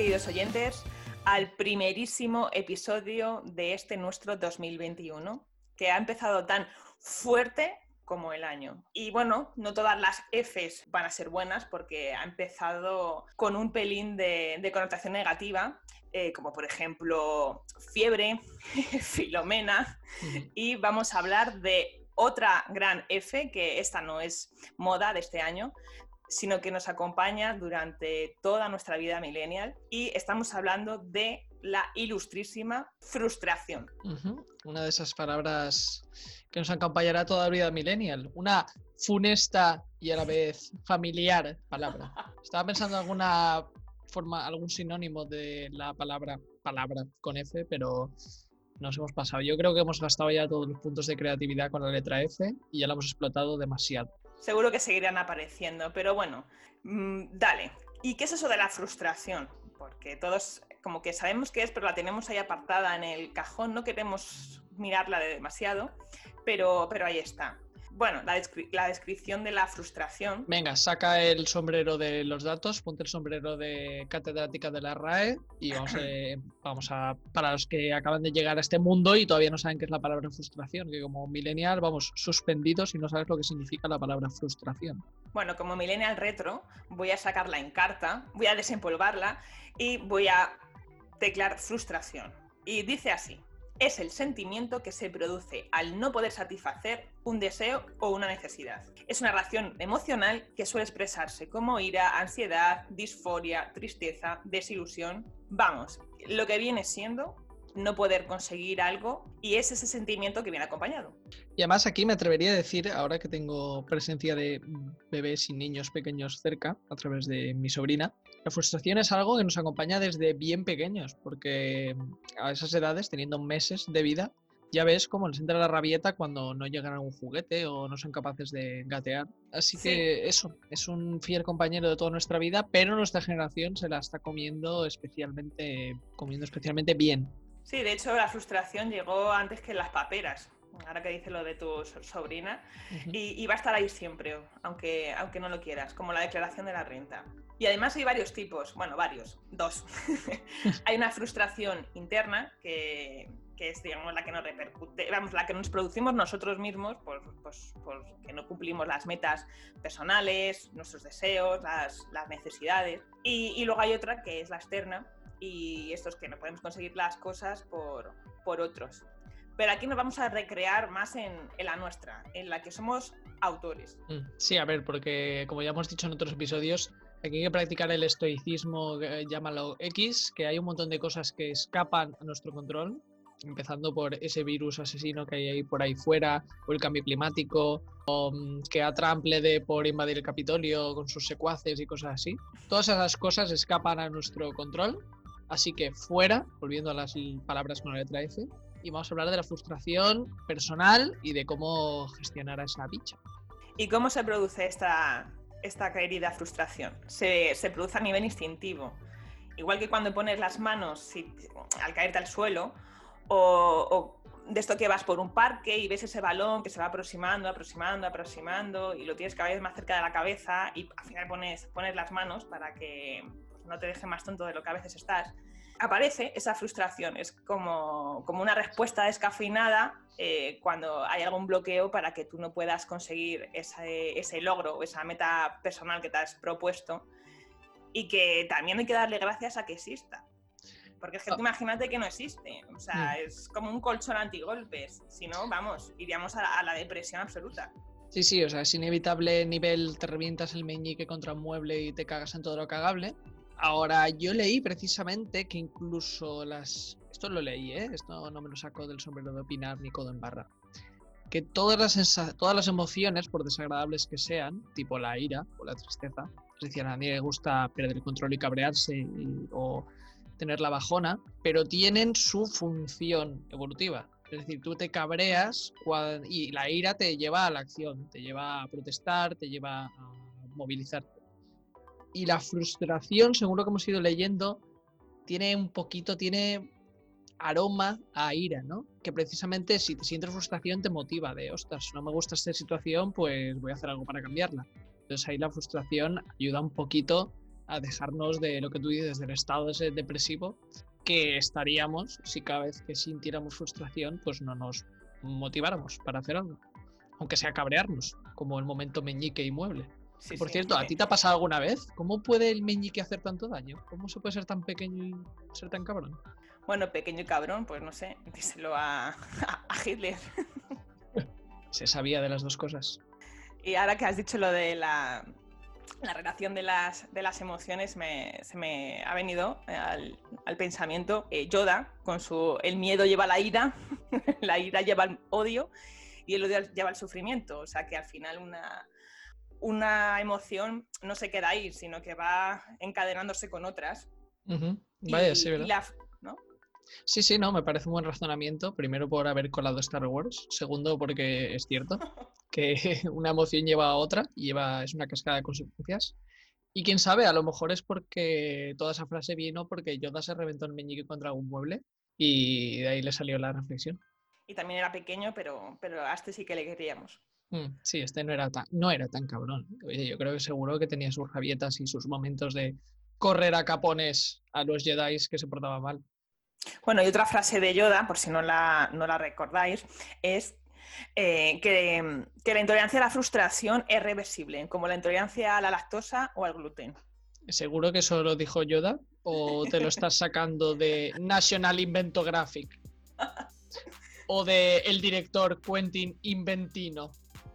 Queridos oyentes, al primerísimo episodio de este nuestro 2021, que ha empezado tan fuerte como el año. Y bueno, no todas las Fs van a ser buenas porque ha empezado con un pelín de, connotación negativa, eh, como por ejemplo fiebre, filomena, y vamos a hablar de otra gran F, que esta no es moda de este año, sino que nos acompaña durante toda nuestra vida millennial y estamos hablando de la ilustrísima frustración. Una de esas palabras que nos acompañará toda la vida millennial. Una funesta y a la vez familiar palabra. Estaba pensando en alguna forma, algún sinónimo de la palabra palabra con F, pero nos hemos pasado. Yo creo que hemos gastado ya todos los puntos de creatividad con la letra F y ya la hemos explotado demasiado seguro que seguirán apareciendo, pero bueno, mm, dale. ¿Y qué es eso de la frustración? Porque todos como que sabemos qué es, pero la tenemos ahí apartada en el cajón, no queremos mirarla demasiado, pero, pero ahí está bueno, la, descripción de la frustración. Venga, saca el sombrero de los datos, ponte el sombrero de catedrática de la RAE y vamos, vamos a, para los que acaban de llegar a este mundo y todavía no saben qué es la palabra frustración, que como millennial vamos suspendidos y no sabes lo que significa la palabra frustración. Bueno, como millennial retro, voy a sacarla en carta, voy a desempolvarla y voy a teclar frustración. Y dice así, es el sentimiento que se produce al no poder satisfacer un deseo o una necesidad. Es una reacción emocional que suele expresarse como ira, ansiedad, disforia, tristeza, desilusión. Vamos, lo que viene siendo no poder conseguir algo y es ese sentimiento que viene acompañado. Y además aquí me atrevería a decir, ahora que tengo presencia de bebés y niños pequeños cerca a través de mi sobrina, la frustración es algo que nos acompaña desde bien pequeños, porque a esas edades, teniendo meses de vida, ya ves cómo les entra la rabieta cuando no llegan a un juguete o no son capaces de gatear. Así que eso, es un fiel compañero de toda nuestra vida, pero nuestra generación se la está comiendo especialmente, comiendo especialmente bien. Sí, de hecho la frustración llegó antes que las paperas ahora que dice lo de tu sobrina, y, va a estar ahí siempre, aunque, aunque no lo quieras, como la declaración de la renta. Y además hay varios tipos, bueno, varios, dos. hay una frustración interna que, es digamos la que nos repercute, vamos, la que nos producimos nosotros mismos por, pues, porque no cumplimos las metas personales, nuestros deseos, las, necesidades. Y, y, luego hay otra que es la externa, y esto es que no podemos conseguir las cosas por, por otros. Pero aquí nos vamos a recrear más en, en la nuestra, en la que somos autores. Mm, sí, a ver, porque como ya hemos dicho en otros episodios, aquí hay que practicar el estoicismo, eh, llámalo X, que hay un montón de cosas que escapan a nuestro control, empezando por ese virus asesino que hay por ahí fuera, o el cambio climático, o mm, que a Trump le dé por invadir el Capitolio con sus secuaces y cosas así. Todas esas cosas escapan a nuestro control Así que fuera, volviendo a las palabras con la letra F, y vamos a hablar de la frustración personal y de cómo gestionar a esa bicha. ¿Y cómo se produce esta, esta querida frustración? Se, produce a nivel instintivo. Igual que cuando pones las manos al caerte al suelo, o, de esto que vas por un parque y ves ese balón que se va aproximando, aproximando, aproximando, y lo tienes cada vez más cerca de la cabeza, y al final pones, pones las manos para que no te deje más tonto de lo que a veces estás, aparece esa frustración. Es como, como una respuesta descafeinada eh, cuando hay algún bloqueo para que tú no puedas conseguir ese, ese logro o esa meta personal que te has propuesto y que también hay que darle gracias a que exista. Porque es que tú ah. imagínate que no existe. O sea, mm. es como un colchón antigolpes. Si no, vamos, iríamos a, la depresión absoluta. Sí, sí, o sea, es inevitable nivel, te revientas el meñique contra un mueble y te cagas en todo lo cagable Ahora, yo leí precisamente que incluso las... Esto lo leí, ¿eh? Esto no me lo saco del sombrero de opinar ni codo en barra. Que todas las, todas las emociones, por desagradables que sean, tipo la ira o la tristeza, es decir, a mí me gusta perder el control y cabrearse o tener la bajona, pero tienen su función evolutiva. Es decir, tú te cabreas y la ira te lleva a la acción, te lleva a protestar, te lleva a movilizarte. Y la frustración, según lo que hemos ido leyendo, tiene un poquito, tiene aroma a ira, ¿no? Que precisamente si te sientes frustración te motiva de, ostras, no me gusta esta situación, pues voy a hacer algo para cambiarla. Entonces ahí la frustración ayuda un poquito a dejarnos de lo que tú dices, del estado ese depresivo que estaríamos si cada vez que sintiéramos frustración, pues no nos motiváramos para hacer algo. Aunque sea cabrearnos, como el momento meñique y mueble. Por cierto, ¿a ti te ha pasado alguna vez? ¿Cómo puede el meñique hacer tanto daño? ¿Cómo se puede ser tan pequeño y ser tan cabrón? Bueno, pequeño y cabrón, pues no sé, díselo a, a Hitler. se sabía de las dos cosas. Y ahora que has dicho lo de la, la relación de las, de las emociones se me ha venido al, pensamiento eh, Yoda con su el miedo lleva la ira, la ira lleva el odio y el odio lleva el sufrimiento. O sea que al final una, una emoción no se queda ahí, sino que va encadenándose con otras. Vaya, sí, ¿verdad? Sí, sí, no, me parece un buen razonamiento. Primero por haber colado Star Wars. Segundo porque es cierto que una emoción lleva a otra y lleva, es una cascada de consecuencias. Y quién sabe, a lo mejor es porque toda esa frase vino porque Yoda se reventó el meñique contra un mueble y de ahí le salió la reflexión. Y también era pequeño, pero, pero a este sí que le queríamos. Mm, sí, este no era tan, no era tan cabrón. Oye, yo creo que seguro que tenía sus rabietas y sus momentos de correr a capones a los Jedi que se portaban mal. Bueno, y otra frase de Yoda, por si no la, no la recordáis, es eh, que, la intolerancia a la frustración es reversible, como la intolerancia a la lactosa o al gluten. ¿Seguro que eso lo dijo Yoda? ¿O te lo estás sacando de National Inventographic? ¿O de el director Quentin Inventino?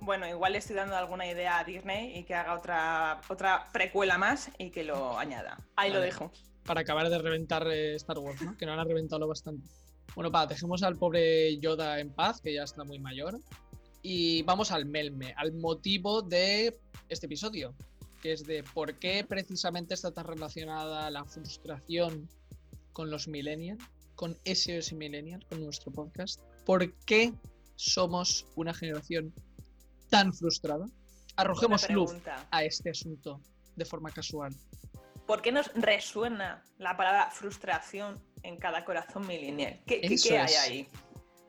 Bueno, igual le estoy dando alguna idea a Disney y que haga otra, otra precuela más y que lo añada. Ahí lo dejo para acabar de reventar eh, Star Wars, ¿no? que no han reventado bastante. Bueno, pa, dejemos al pobre Yoda en paz, que ya está muy mayor. Y vamos al melme, al motivo de este episodio, que es de por qué precisamente está tan relacionada la frustración con los millennials, con SOS Millennials, con nuestro podcast. ¿Por qué somos una generación tan frustrada? Arrojemos luz a este asunto de forma casual. ¿Por qué nos resuena la palabra frustración en cada corazón millennial? ¿Qué, hay ahí?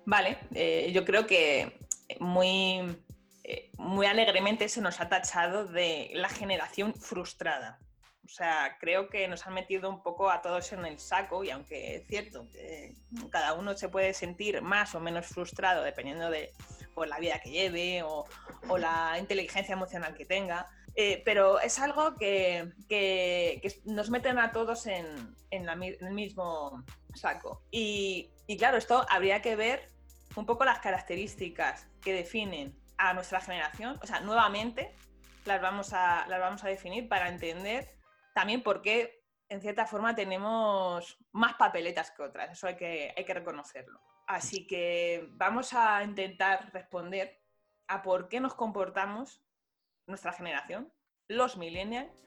Vale, eh, yo creo que muy, eh, muy alegremente se nos ha tachado de la generación frustrada. O sea, creo que nos han metido un poco a todos en el saco y aunque es cierto que cada uno se puede sentir más o menos frustrado dependiendo de por la vida que lleve o, la inteligencia emocional que tenga, eh, pero es algo que, nos meten a todos en, el mismo saco. Y, claro, esto habría que ver un poco las características que definen a nuestra generación. O sea, nuevamente las vamos a, las vamos a definir para entender también por qué, en cierta forma, tenemos más papeletas que otras. Eso hay que, hay que reconocerlo. Así que vamos a intentar responder a por qué nos comportamos nuestra generación, los millennials,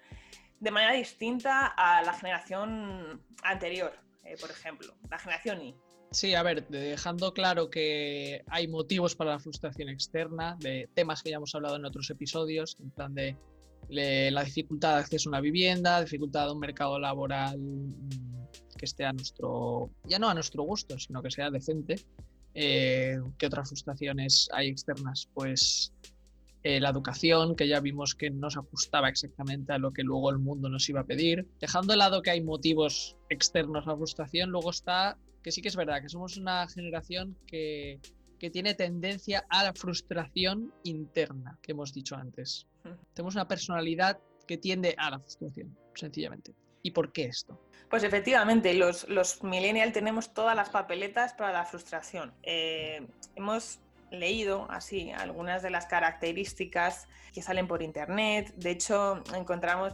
de manera distinta a la generación anterior, eh, por ejemplo, la generación Y. Sí, a ver, dejando claro que hay motivos para la frustración externa, de temas que ya hemos hablado en otros episodios, en plan de la dificultad de acceso a una vivienda, dificultad de un mercado laboral que esté a nuestro, ya no a nuestro gusto, sino que sea decente. Eh, ¿Qué otras frustraciones hay externas? Pues eh, la educación, que ya vimos que no se ajustaba exactamente a lo que luego el mundo nos iba a pedir. Dejando de lado que hay motivos externos a la frustración, luego está que sí que es verdad, que somos una generación que, que tiene tendencia a la frustración interna, que hemos dicho antes. Tenemos una personalidad que tiende a la frustración, sencillamente. ¿Y por qué esto? Pues efectivamente, los, los millennials tenemos todas las papeletas para la frustración. Eh, hemos leído así algunas de las características que salen por internet. De hecho, encontramos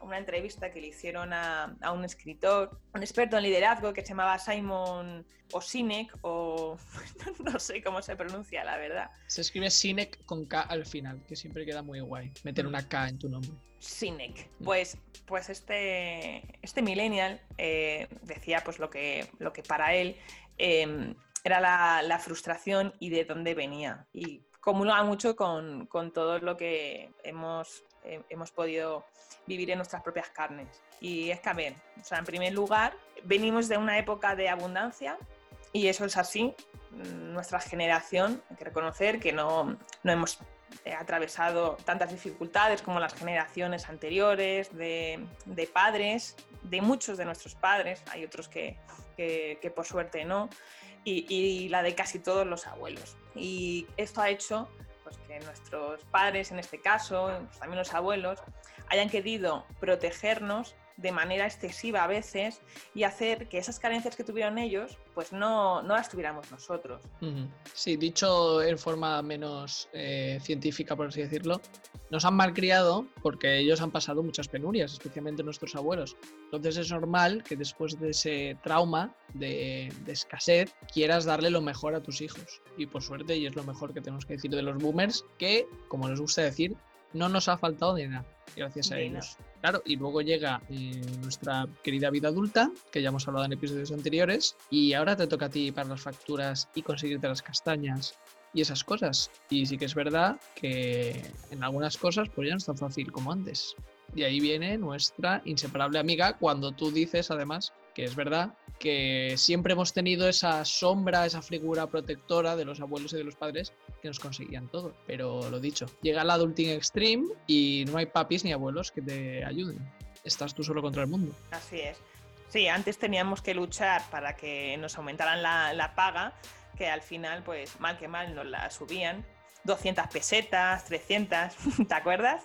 una entrevista que le hicieron a, un escritor, un experto en liderazgo que se llamaba Simon Osinek, o no sé cómo se pronuncia, la verdad. Se escribe Sinek con K al final, que siempre queda muy guay, meter una K en tu nombre. Sinek. Pues, pues este, este millennial eh, decía pues lo que, lo que para él em, era la, frustración y de dónde venía. Y comulga mucho con, todo lo que hemos, hemos podido vivir en nuestras propias carnes. Y es que, a ver, o sea, en primer lugar, venimos de una época de abundancia y eso es así. Nuestra generación, hay que reconocer que no, no hemos atravesado tantas dificultades como las generaciones anteriores de, de padres, de muchos de nuestros padres, hay otros que, que por suerte no, y, la de casi todos los abuelos. Y esto ha hecho pues, que nuestros padres, en este caso, pues, también los abuelos, hayan querido protegernos de manera excesiva a veces y hacer que esas carencias que tuvieron ellos, pues no, no las tuviéramos nosotros. Sí, dicho en forma menos eh, científica, por así decirlo, nos han malcriado porque ellos han pasado muchas penurias, especialmente nuestros abuelos. Entonces es normal que después de ese trauma de, de escasez quieras darle lo mejor a tus hijos. Y por suerte, y es lo mejor que tenemos que decir de los boomers, que, como les gusta decir, no nos ha faltado de nada, gracias a ellos. Claro, y luego llega eh, nuestra querida vida adulta, que ya hemos hablado en episodios anteriores, y ahora te toca a ti para las facturas y conseguirte las castañas y esas cosas. Y sí que es verdad que en algunas cosas pues ya no es tan fácil como antes. Y ahí viene nuestra inseparable amiga cuando tú dices además que es verdad que siempre hemos tenido esa sombra, esa figura protectora de los abuelos y de los padres que nos conseguían todo. Pero lo dicho, llega el adulting extreme y no hay papis ni abuelos que te ayuden. Estás tú solo contra el mundo. Así es. Sí, antes teníamos que luchar para que nos aumentaran la, la paga, que al final, pues mal que mal, nos la subían 200 pesetas, 300, ¿te acuerdas?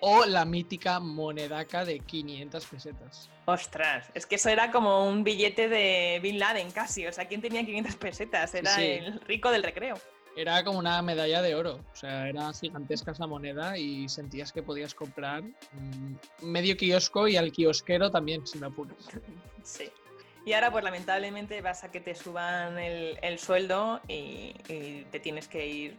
o, la mítica monedaca de 500 pesetas. Ostras, es que eso era como un billete de Bin Laden casi, o sea, ¿quién tenía 500 pesetas? Era el rico del recreo. Era como una medalla de oro, o sea, era gigantesca esa moneda y sentías que podías comprar medio kiosco y al kiosquero también, si me apuras. Sí. Y ahora, pues lamentablemente, vas a que te suban el, sueldo y, te tienes que ir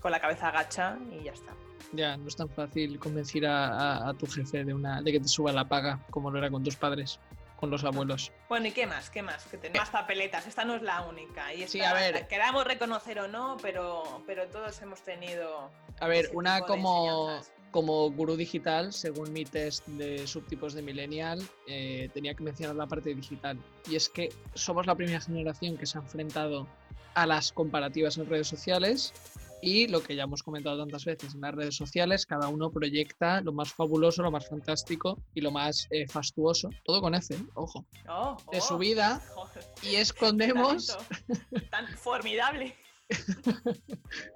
con la cabeza agacha y ya está. Ya, no es tan fácil convencer a, tu jefe de, una, de que te suba la paga como lo era con tus padres, con los abuelos. Bueno, ¿y qué más? ¿Qué más? Que tenemos más papeletas. Esta no es la única. Y sí, a ver. Queramos reconocer o no, pero, pero todos hemos tenido. A ver, una como como gurú digital, según mi test de subtipos de millennial, eh, tenía que mencionar la parte digital. Y es que somos la primera generación que se ha enfrentado a las comparativas en redes sociales y lo que ya hemos comentado tantas veces en las redes sociales, cada uno proyecta lo más fabuloso, lo más fantástico y lo más eh, fastuoso, todo con F, ojo, oh, de su oh. vida y escondemos... Tan formidable.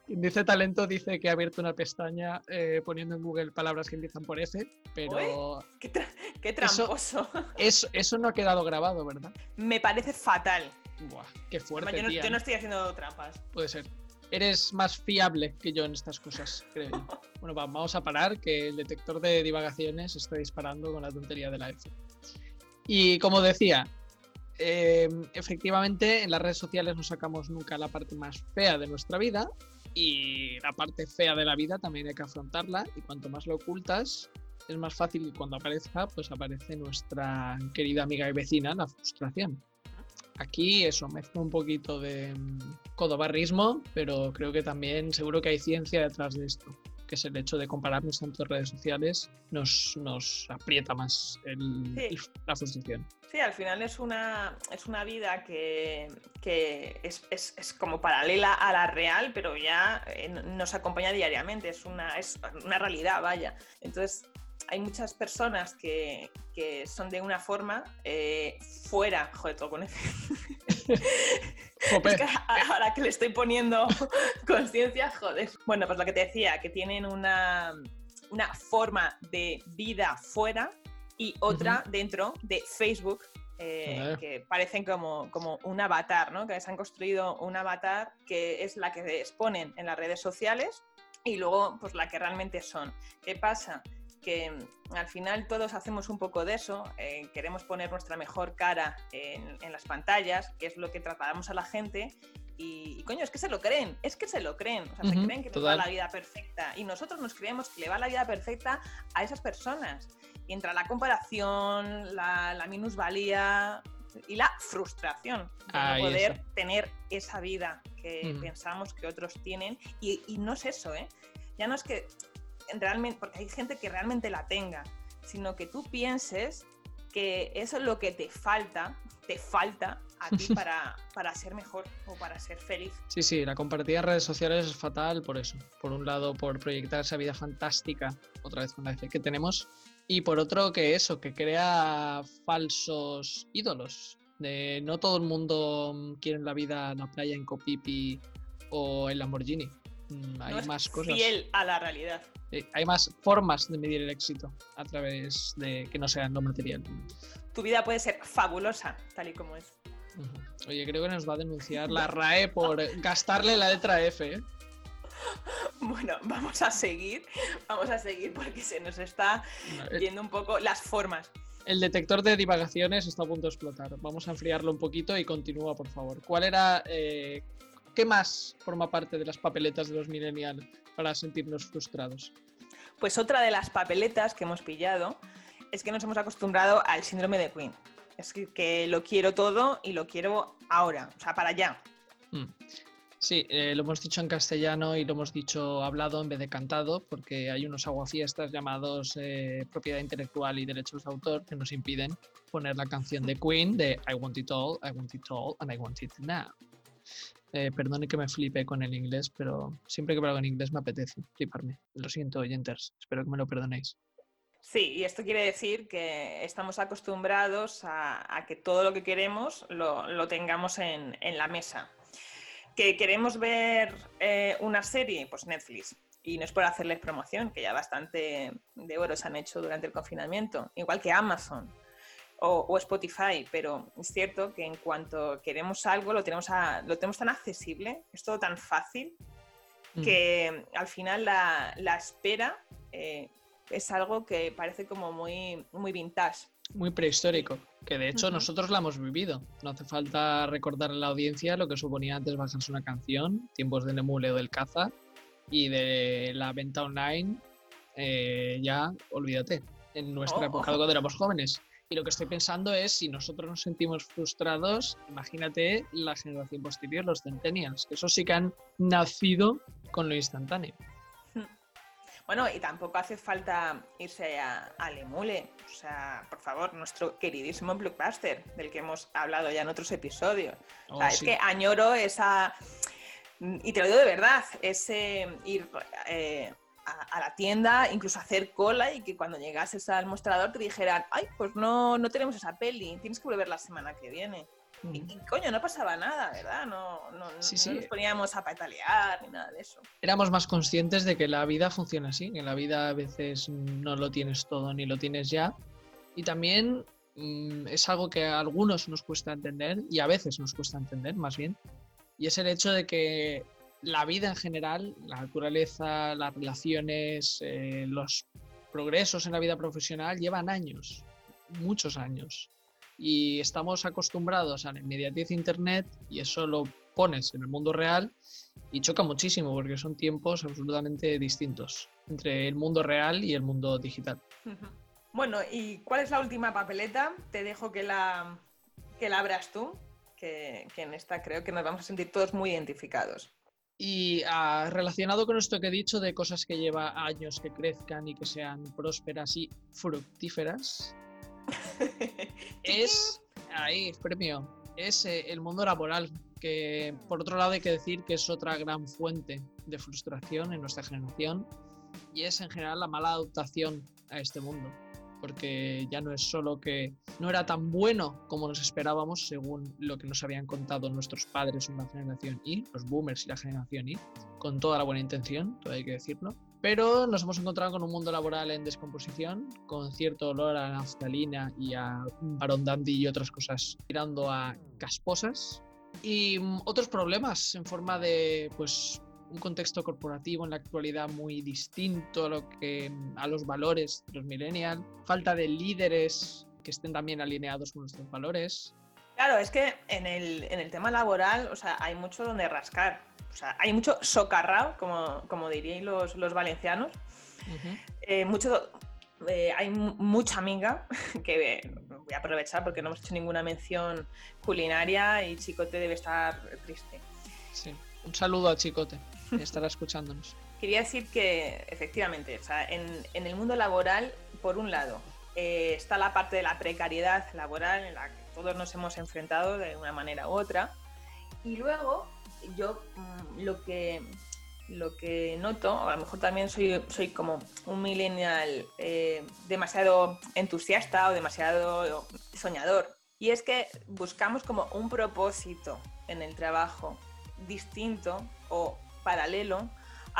Dice talento dice que ha abierto una pestaña eh, poniendo en Google palabras que empiezan por F, pero. qué, tramposo! Eso, eso, no ha quedado grabado, ¿verdad? Me parece fatal. Buah, qué fuerte. Yo no, estoy haciendo trampas. Puede ser. Eres más fiable que yo en estas cosas, creo bueno, vamos a parar, que el detector de divagaciones está disparando con la tontería de la F. Y como decía, Em, efectivamente en las redes sociales no sacamos nunca la parte más fea de nuestra vida y la parte fea de la vida también hay que afrontarla y cuanto más lo ocultas es más fácil que cuando aparezca pues aparece nuestra querida amiga y vecina la frustración. Aquí eso, mezcla un poquito de mm, codobarrismo, pero creo que también seguro que hay ciencia detrás de esto que es el hecho de compararnos tanto en redes sociales, nos, nos aprieta más el, la frustración. Sí, al final es una, es una vida que, que es, es, es, como paralela a la real, pero ya eh, nos acompaña diariamente, es una, es una realidad, vaya. Entonces, hay muchas personas que, que son de una forma eh, fuera, joder, todo con F. ahora que le estoy poniendo conciencia, joder. Bueno, pues lo que te decía, que tienen una, una forma de vida fuera y otra dentro de Facebook eh, que parecen como, como un avatar, ¿no? Que se han construido un avatar que es la que exponen en las redes sociales y luego pues la que realmente son. ¿Qué pasa? Mm, al final todos hacemos un poco de eso, eh, queremos poner nuestra mejor cara en, las pantallas, que es lo que trasladamos a la gente, y, coño, es que se lo creen, es que se lo creen, o sea, se creen que les va la vida perfecta, y nosotros nos creemos que le va la vida perfecta a esas personas. Y entra la comparación, la, minusvalía y la frustración de no poder tener esa vida que pensamos que otros tienen, y, y no es eso, ¿eh? Ya no es que realmente, porque hay gente que realmente la tenga, sino que tú pienses que eso es lo que te falta, te falta a ti para, para ser mejor o para ser feliz. Sí, sí, la compartida en redes sociales es fatal por eso. Por un lado, por proyectar esa vida fantástica, otra vez con la F que tenemos, y por otro, que eso, que crea falsos ídolos. De no todo el mundo quiere la vida en la playa en Copipi o en Lamborghini. Mm, hay más cosas. Fiel a la realidad. Eh, hay más formas de medir el éxito a través de que no sean lo material. Tu vida puede ser fabulosa, tal y como es. Oye, creo que nos va a denunciar la RAE por gastarle la letra F. ¿eh? Bueno, vamos a seguir, vamos a seguir porque se nos está yendo un poco las formas. El detector de divagaciones está a punto de explotar. Vamos a enfriarlo un poquito y continúa, por favor. ¿Cuál era eh, ¿Qué más forma parte de las papeletas de los millennials para sentirnos frustrados? Pues otra de las papeletas que hemos pillado es que nos hemos acostumbrado al síndrome de Queen. Es que, lo quiero todo y lo quiero ahora, o sea, para allá. Mm. Sí, eh, lo hemos dicho en castellano y lo hemos dicho hablado en vez de cantado, porque hay unos aguafiestas llamados eh, propiedad intelectual y derechos de autor que nos impiden poner la canción de Queen de I want it all, I want it all, and I want it now. Eh, perdone que me flipe con el inglés, pero siempre que hablo en inglés me apetece fliparme. Lo siento, oyentes. Espero que me lo perdonéis. Sí, y esto quiere decir que estamos acostumbrados a, que todo lo que queremos lo, tengamos en, la mesa. ¿Que queremos ver eh, una serie? Pues Netflix. Y no es por hacerles promoción, que ya bastante de oro se han hecho durante el confinamiento. Igual que Amazon o, Spotify, pero es cierto que en cuanto queremos algo lo tenemos, lo tenemos tan accesible, es todo tan fácil, mm. que al final la, espera eh, es algo que parece como muy, muy vintage. Muy prehistórico, que de hecho nosotros la hemos vivido. No hace falta recordar a la audiencia lo que suponía antes bajarse una canción, tiempos del emule o del caza, y de la venta online, eh, ya olvídate. En nuestra oh. época, cuando éramos jóvenes, y lo que estoy pensando es, si nosotros nos sentimos frustrados, imagínate la generación posterior, los centennials, que esos sí que han nacido con lo instantáneo. Hmm. Bueno, y tampoco hace falta irse a, Lemule. O sea, por favor, nuestro queridísimo Blockbuster, del que hemos hablado ya en otros episodios. o sea, oh, es que añoro esa. Y te lo digo de verdad, ese ir. Eh, a, la tienda, incluso hacer cola y que cuando llegases al mostrador te dijeran, ay, pues no, no tenemos esa peli, tienes que volver la semana que viene. Y, coño, no pasaba nada, ¿verdad? No, no, nos poníamos a patalear ni nada de eso. Éramos más conscientes de que la vida funciona así, que la vida a veces no lo tienes todo ni lo tienes ya. Y también mm, es algo que a algunos nos cuesta entender y a veces nos cuesta entender, más bien. Y es el hecho de que la vida en general, la naturaleza, las relaciones, eh, los progresos en la vida profesional llevan años, muchos años. Y estamos acostumbrados a la inmediatez de Internet y eso lo pones en el mundo real y choca muchísimo porque son tiempos absolutamente distintos entre el mundo real y el mundo digital. Bueno, ¿y cuál es la última papeleta? Te dejo que la, que la abras tú, que, que en esta creo que nos vamos a sentir todos muy identificados. Y ah, relacionado con esto que he dicho de cosas que lleva años que crezcan y que sean prósperas y fructíferas, es ahí, premio, es eh, el mundo laboral, que por otro lado hay que decir que es otra gran fuente de frustración en nuestra generación y es en general la mala adaptación a este mundo porque ya no es solo que no era tan bueno como nos esperábamos según lo que nos habían contado nuestros padres en la generación Y, los boomers y la generación Y, con toda la buena intención, todo hay que decirlo, Pero nos hemos encontrado con un mundo laboral en descomposición, con cierto olor a naftalina y a Baron Dandy y otras cosas tirando a casposas. Y otros problemas en forma de, pues, un contexto corporativo en la actualidad muy distinto a, lo que, a los valores de los millennials, falta de líderes que estén también alineados con nuestros valores. Claro, es que en el, en el tema laboral, o sea, hay mucho donde rascar. O sea, hay mucho socarrao, como, como dirían los, los valencianos. Eh, mucho, eh, hay mucha amiga que voy a aprovechar porque no hemos hecho ninguna mención culinaria y Chicote debe estar triste. Sí, un saludo a Chicote estará escuchándonos. Quería decir que efectivamente, en, el mundo laboral, por un lado, eh, está la parte de la precariedad laboral en la que todos nos hemos enfrentado de una manera u otra. Y luego, yo mm, lo que lo que noto, a lo mejor también soy, soy como un millennial eh, demasiado entusiasta o demasiado soñador, y es que buscamos como un propósito en el trabajo distinto o paralelo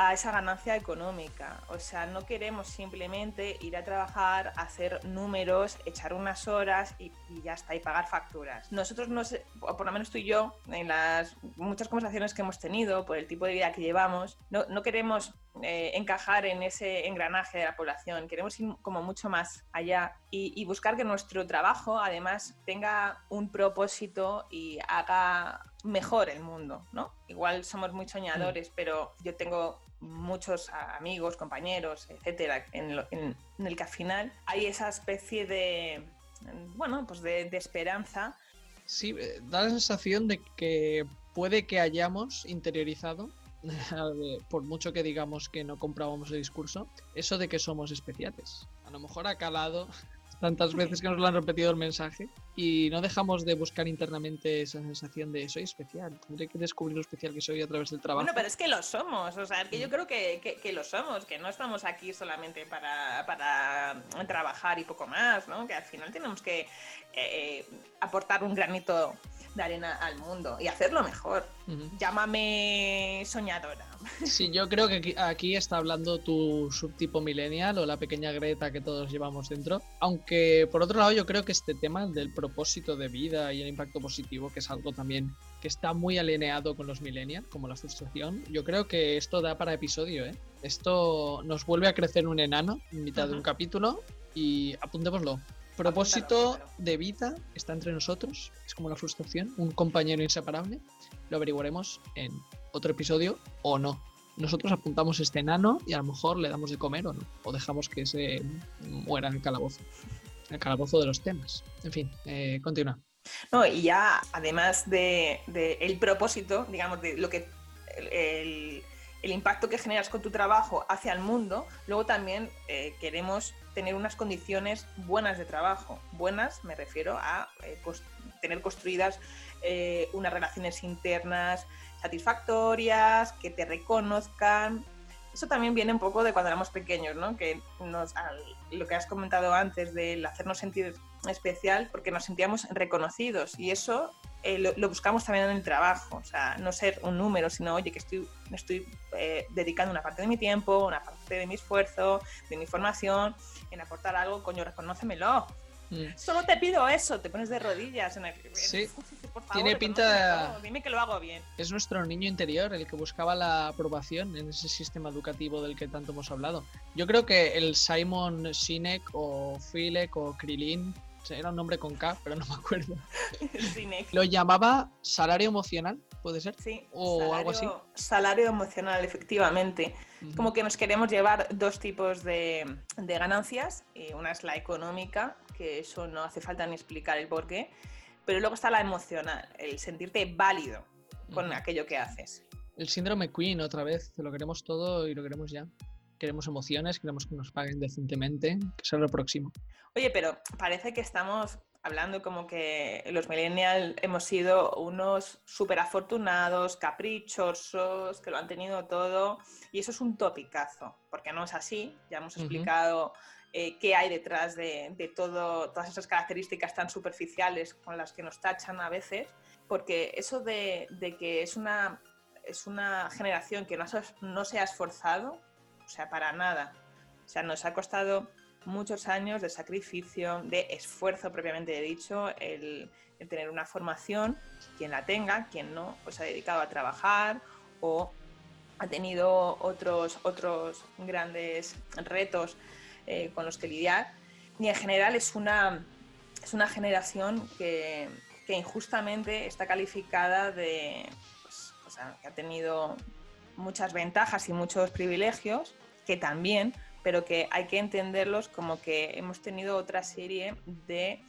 a esa ganancia económica. O sea, no queremos simplemente ir a trabajar, hacer números, echar unas horas y, ya está, y pagar facturas. Nosotros, no sé, por lo menos tú y yo, en las muchas conversaciones que hemos tenido, por el tipo de vida que llevamos, no, no queremos eh, encajar en ese engranaje de la población, queremos ir como mucho más allá y, y buscar que nuestro trabajo además tenga un propósito y haga mejor el mundo, ¿no? Igual somos muy soñadores, mm. pero yo tengo muchos amigos, compañeros, etcétera, en, el que al final hay esa especie de, bueno, pues de, esperanza. Sí, eh, da la sensación de que puede que hayamos interiorizado, por mucho que digamos que no comprábamos el discurso, eso de que somos especiales. A lo mejor ha calado tantas veces que nos lo han repetido el mensaje y no dejamos de buscar internamente esa sensación de soy especial, tendré que descubrir lo especial que soy a través del trabajo. Bueno, pero es que lo somos, o sea, que yo mm. creo que, que, lo somos, que no estamos aquí solamente para, para, trabajar y poco más, ¿no? Que al final tenemos que eh, aportar un granito de arena al mundo y hacerlo mejor. Llámame soñadora. Sí, yo creo que aquí, está hablando tu subtipo millennial o la pequeña Greta que todos llevamos dentro. Aunque por otro lado yo creo que este tema del propósito de vida y el impacto positivo, que es algo también que está muy alineado con los millennials, como la frustración, yo creo que esto da para episodio. ¿eh? Esto nos vuelve a crecer un enano en mitad de un capítulo y apuntémoslo propósito de vida está entre nosotros, es como la frustración, un compañero inseparable. Lo averiguaremos en otro episodio o no. Nosotros apuntamos este enano y a lo mejor le damos de comer o no, o dejamos que se muera en el calabozo, el calabozo de los temas. En fin, eh, continúa. No, y ya además de, el propósito, digamos, de lo que el, impacto que generas con tu trabajo hacia el mundo, luego también eh, queremos tener unas condiciones buenas de trabajo. Buenas me refiero a eh, tener construidas eh, unas relaciones internas satisfactorias, que te reconozcan. Eso también viene un poco de cuando éramos pequeños, ¿no? Que nos, lo que has comentado antes del hacernos sentir especial porque nos sentíamos reconocidos y eso eh, lo, buscamos también en el trabajo, o sea, no ser un número, sino, oye, que estoy, estoy dedicando una parte de mi tiempo, una parte de mi esfuerzo, de mi formación en aportar algo, coño, reconócemelo. Mm. Solo te pido eso, te pones de rodillas en el... Sí, tiene pinta... Dime que lo hago bien. Es nuestro niño interior el que buscaba la aprobación en ese sistema educativo del que tanto hemos hablado. Yo creo que el Simon Sinek o Filek o Krilin, era un nombre con K, pero no me acuerdo. lo llamaba salario emocional ¿puede ser? Sí, o algo así. Salario emocional, efectivamente. Como que nos queremos llevar dos tipos de, ganancias. Y una es la económica, que eso no hace falta ni explicar el por qué. Pero luego está la emocional, el sentirte válido con aquello que haces. El síndrome Queen, otra vez, lo queremos todo y lo queremos ya. Queremos emociones, queremos que nos paguen decentemente, que sea lo próximo. Oye, pero parece que estamos hablando como que los millennials hemos sido unos súper afortunados, caprichosos, que lo han tenido todo. Y eso es un topicazo, porque no es así. Ya hemos explicado eh, qué hay detrás de, todo, todas esas características tan superficiales con las que nos tachan a veces. Porque eso de, que es una, es una generación que no, no se ha esforzado, o sea, para nada. O sea, nos ha costado muchos años de sacrificio, de esfuerzo propiamente dicho, el, tener una formación, quien la tenga, quien no, pues ha dedicado a trabajar o ha tenido otros, otros grandes retos eh, con los que lidiar. Y en general es una, es una generación que, injustamente está calificada de, pues, o sea, que ha tenido muchas ventajas y muchos privilegios, que también, pero que hay que entenderlos como que hemos tenido otra serie de...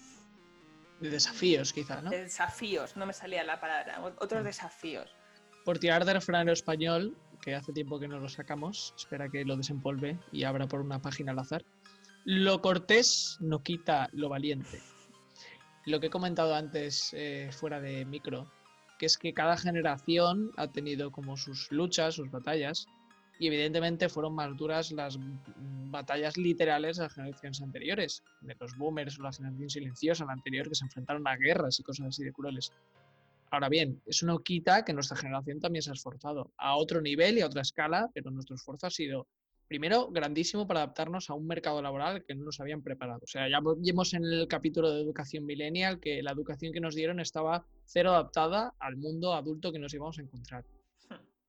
De desafíos, quizá, ¿no? De desafíos, no me salía la palabra, otros mm. desafíos. Por tirar de refrán español, que hace tiempo que no lo sacamos, espera que lo desempolve y abra por una página al azar. Lo cortés no quita lo valiente. Lo que he comentado antes eh, fuera de micro, que es que cada generación ha tenido como sus luchas, sus batallas, y evidentemente fueron más duras las batallas literales de las generaciones anteriores, de los boomers o la generación silenciosa, la anterior, que se enfrentaron a guerras y cosas así de crueles. Ahora bien, eso no quita que nuestra generación también se ha esforzado a otro nivel y a otra escala, pero nuestro esfuerzo ha sido, primero, grandísimo para adaptarnos a un mercado laboral que no nos habían preparado. O sea, ya vimos en el capítulo de educación millennial que la educación que nos dieron estaba cero adaptada al mundo adulto que nos íbamos a encontrar.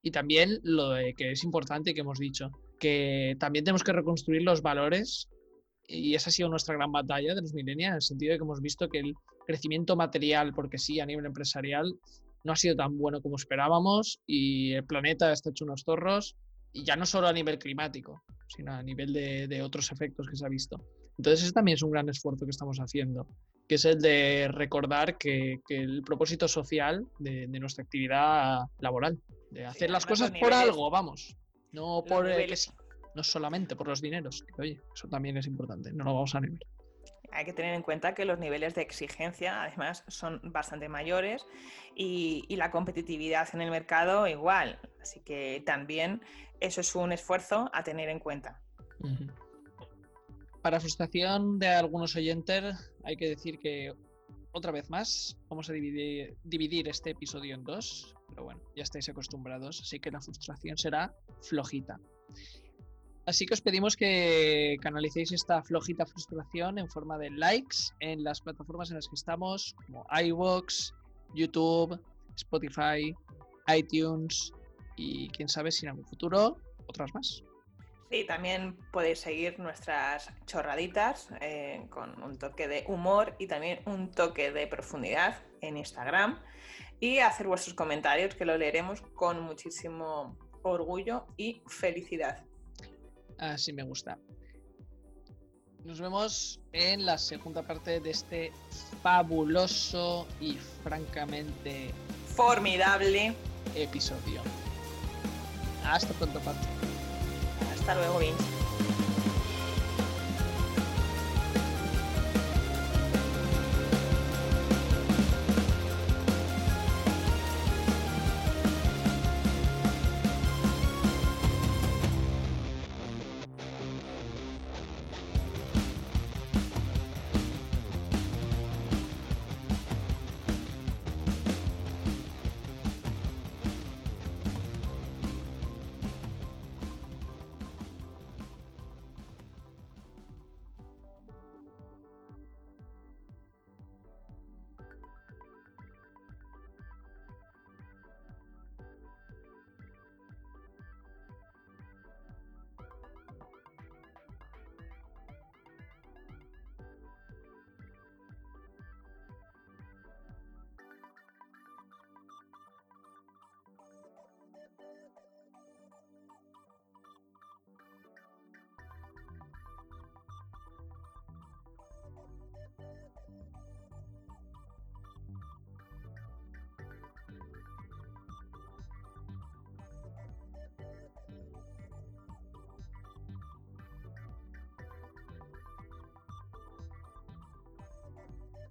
Y también lo que es importante que hemos dicho, que también tenemos que reconstruir los valores y esa ha sido nuestra gran batalla de los millennials, en el sentido de que hemos visto que el crecimiento material, porque sí, a nivel empresarial, no ha sido tan bueno como esperábamos y el planeta está hecho unos zorros, y ya no solo a nivel climático, sino a nivel de, otros efectos que se ha visto. Entonces, ese también es un gran esfuerzo que estamos haciendo, que es el de recordar que, el propósito social de, de nuestra actividad laboral de hacer las cosas por algo, vamos. No por eh, no solamente por los dineros. oye, eso también es importante, no lo vamos a nivel. Hay que tener en cuenta que los niveles de exigencia, además, son bastante mayores y, la competitividad en el mercado igual. Así que también eso es un esfuerzo a tener en cuenta. Para frustración de algunos oyentes, hay que decir que otra vez más vamos a dividir, dividir este episodio en dos pero bueno, ya estáis acostumbrados, así que la frustración será flojita. Así que os pedimos que canalicéis esta flojita frustración en forma de likes en las plataformas en las que estamos, como iVoox, YouTube, Spotify, iTunes y quién sabe si en algún futuro otras más. Sí, también podéis seguir nuestras chorraditas eh, con un toque de humor y también un toque de profundidad en Instagram y hacer vuestros comentarios que lo leeremos con muchísimo orgullo y felicidad. Así me gusta. Nos vemos en la segunda parte de este fabuloso y francamente formidable episodio. Hasta pronto, Pato. Hasta luego, Vinci.